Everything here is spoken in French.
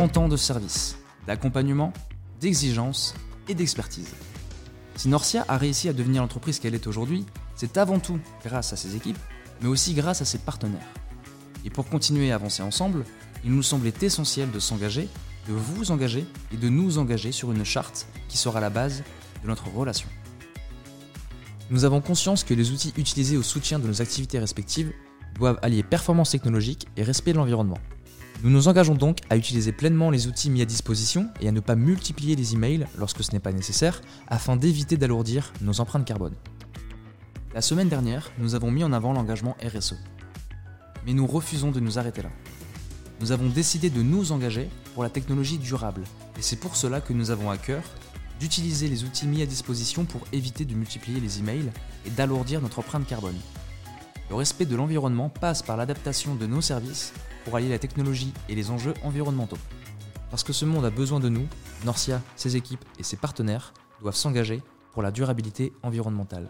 30 ans de service, d'accompagnement, d'exigence et d'expertise. Si Norcia a réussi à devenir l'entreprise qu'elle est aujourd'hui, c'est avant tout grâce à ses équipes, mais aussi grâce à ses partenaires. Et pour continuer à avancer ensemble, il nous semblait essentiel de s'engager, de vous engager et de nous engager sur une charte qui sera la base de notre relation. Nous avons conscience que les outils utilisés au soutien de nos activités respectives doivent allier performance technologique et respect de l'environnement. Nous nous engageons donc à utiliser pleinement les outils mis à disposition et à ne pas multiplier les emails lorsque ce n'est pas nécessaire afin d'éviter d'alourdir nos empreintes carbone. La semaine dernière, nous avons mis en avant l'engagement RSE. Mais nous refusons de nous arrêter là. Nous avons décidé de nous engager pour la technologie durable et c'est pour cela que nous avons à cœur d'utiliser les outils mis à disposition pour éviter de multiplier les emails et d'alourdir notre empreinte carbone. Le respect de l'environnement passe par l'adaptation de nos services pour allier la technologie et les enjeux environnementaux. Parce que ce monde a besoin de nous, Norcia, ses équipes et ses partenaires doivent s'engager pour la durabilité environnementale.